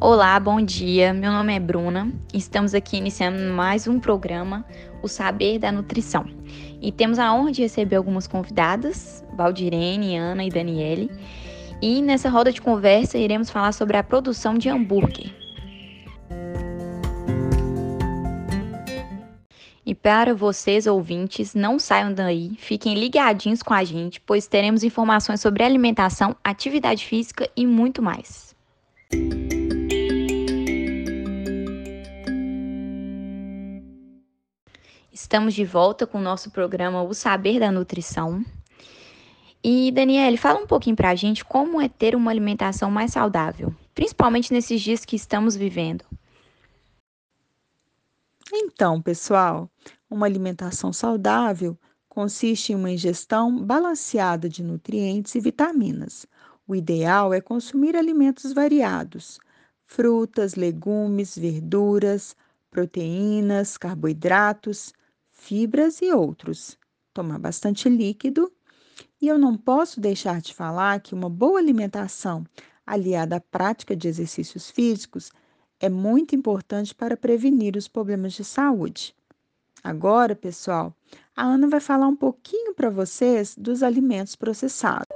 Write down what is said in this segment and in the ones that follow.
Olá, bom dia. Meu nome é Bruna. Estamos aqui iniciando mais um programa, O Saber da Nutrição. E temos a honra de receber algumas convidadas, Valdirene, Ana e Daniele. E nessa roda de conversa iremos falar sobre a produção de hambúrguer. E para vocês ouvintes, não saiam daí, fiquem ligadinhos com a gente, pois teremos informações sobre alimentação, atividade física e muito mais. Estamos de volta com o nosso programa O Saber da Nutrição. E Daniele, fala um pouquinho para a gente como é ter uma alimentação mais saudável, principalmente nesses dias que estamos vivendo. Então, pessoal, uma alimentação saudável consiste em uma ingestão balanceada de nutrientes e vitaminas. O ideal é consumir alimentos variados: frutas, legumes, verduras, proteínas, carboidratos, fibras e outros. Tomar bastante líquido. E eu não posso deixar de falar que uma boa alimentação aliada à prática de exercícios físicos é muito importante para prevenir os problemas de saúde. Agora, pessoal, a Ana vai falar um pouquinho para vocês dos alimentos processados.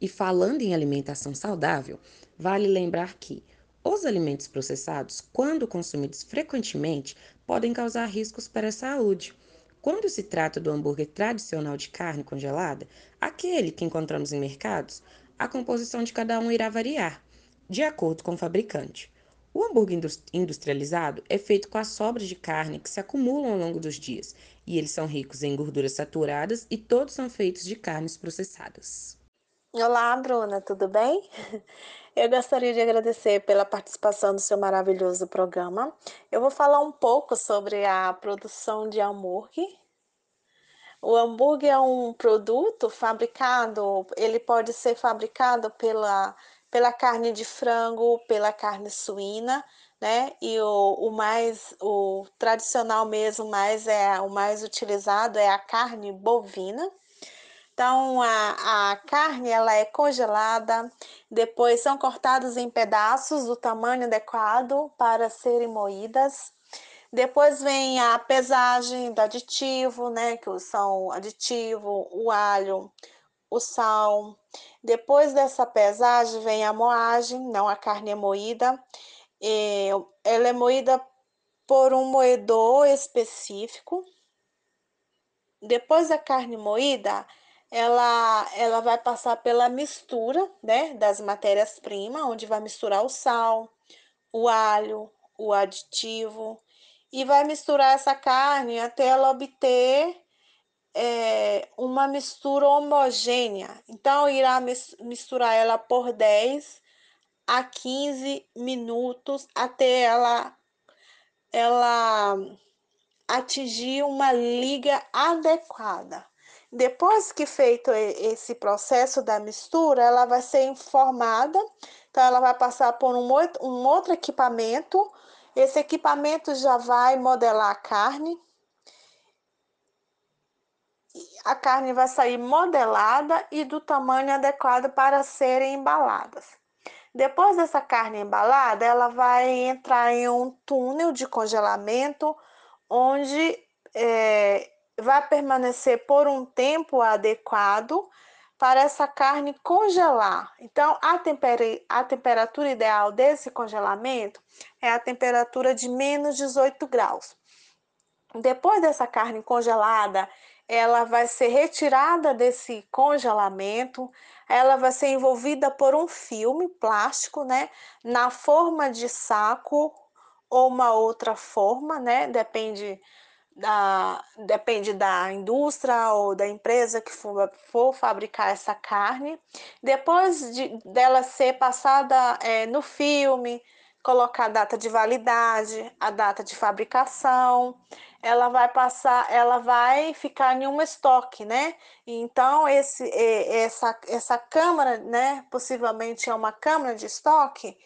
E falando em alimentação saudável, vale lembrar que os alimentos processados, quando consumidos frequentemente, podem causar riscos para a saúde. Quando se trata do hambúrguer tradicional de carne congelada, aquele que encontramos em mercados, a composição de cada um irá variar, de acordo com o fabricante. O hambúrguer industrializado é feito com as sobras de carne que se acumulam ao longo dos dias, e eles são ricos em gorduras saturadas e todos são feitos de carnes processadas. Olá, Bruna, tudo bem? Eu gostaria de agradecer pela participação do seu maravilhoso programa. Eu vou falar um pouco sobre a produção de hambúrguer. O hambúrguer é um produto fabricado, ele pode ser fabricado pela pela carne de frango, pela carne suína, né? E o, o mais, o tradicional mesmo, mais é o mais utilizado é a carne bovina. Então a, a carne ela é congelada, depois são cortadas em pedaços do tamanho adequado para serem moídas. Depois vem a pesagem do aditivo, né? Que são aditivo, o alho, o sal. Depois dessa pesagem vem a moagem, não a carne é moída. E ela é moída por um moedor específico. Depois da carne moída, ela, ela vai passar pela mistura né, das matérias-primas, onde vai misturar o sal, o alho, o aditivo, e vai misturar essa carne até ela obter é, uma mistura homogênea. Então, irá misturar ela por 10 a 15 minutos até ela, ela atingir uma liga adequada. Depois que feito esse processo da mistura, ela vai ser informada, então ela vai passar por um, um outro equipamento. Esse equipamento já vai modelar a carne, a carne vai sair modelada e do tamanho adequado para serem embaladas. Depois dessa carne embalada, ela vai entrar em um túnel de congelamento, onde é, vai permanecer por um tempo adequado para essa carne congelar. Então, a, temper a temperatura ideal desse congelamento é a temperatura de menos 18 graus. Depois dessa carne congelada, ela vai ser retirada desse congelamento, ela vai ser envolvida por um filme plástico, né, na forma de saco ou uma outra forma, né, depende da, depende da indústria ou da empresa que for, for fabricar essa carne. Depois de, dela ser passada é, no filme, colocar a data de validade, a data de fabricação, ela vai passar, ela vai ficar em um estoque, né? Então esse essa essa câmara, né, possivelmente é uma câmara de estoque,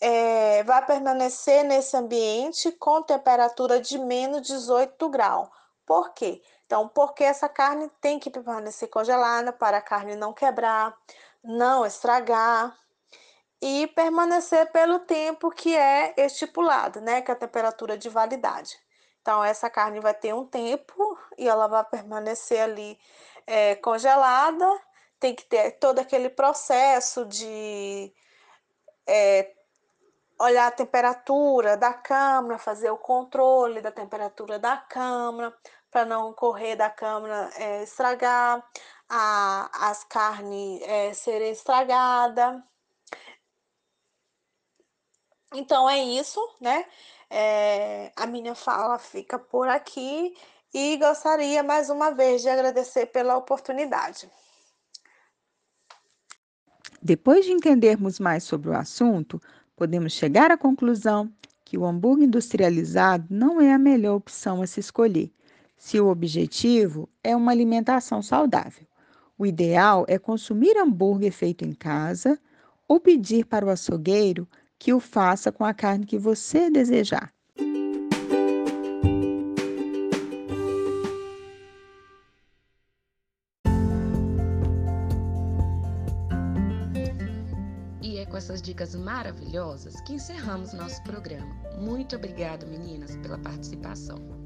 é, vai permanecer nesse ambiente com temperatura de menos 18 graus. Por quê? Então, porque essa carne tem que permanecer congelada para a carne não quebrar, não estragar, e permanecer pelo tempo que é estipulado, né? Que é a temperatura de validade. Então, essa carne vai ter um tempo e ela vai permanecer ali é, congelada. Tem que ter todo aquele processo de é, olhar a temperatura da câmara, fazer o controle da temperatura da câmara, para não correr da câmara é, estragar, a, as carnes é, serem estragadas. Então é isso, né? É, a minha fala fica por aqui e gostaria mais uma vez de agradecer pela oportunidade. Depois de entendermos mais sobre o assunto, podemos chegar à conclusão que o hambúrguer industrializado não é a melhor opção a se escolher, se o objetivo é uma alimentação saudável. O ideal é consumir hambúrguer feito em casa ou pedir para o açougueiro que o faça com a carne que você desejar. Com essas dicas maravilhosas que encerramos nosso programa. Muito obrigada, meninas, pela participação.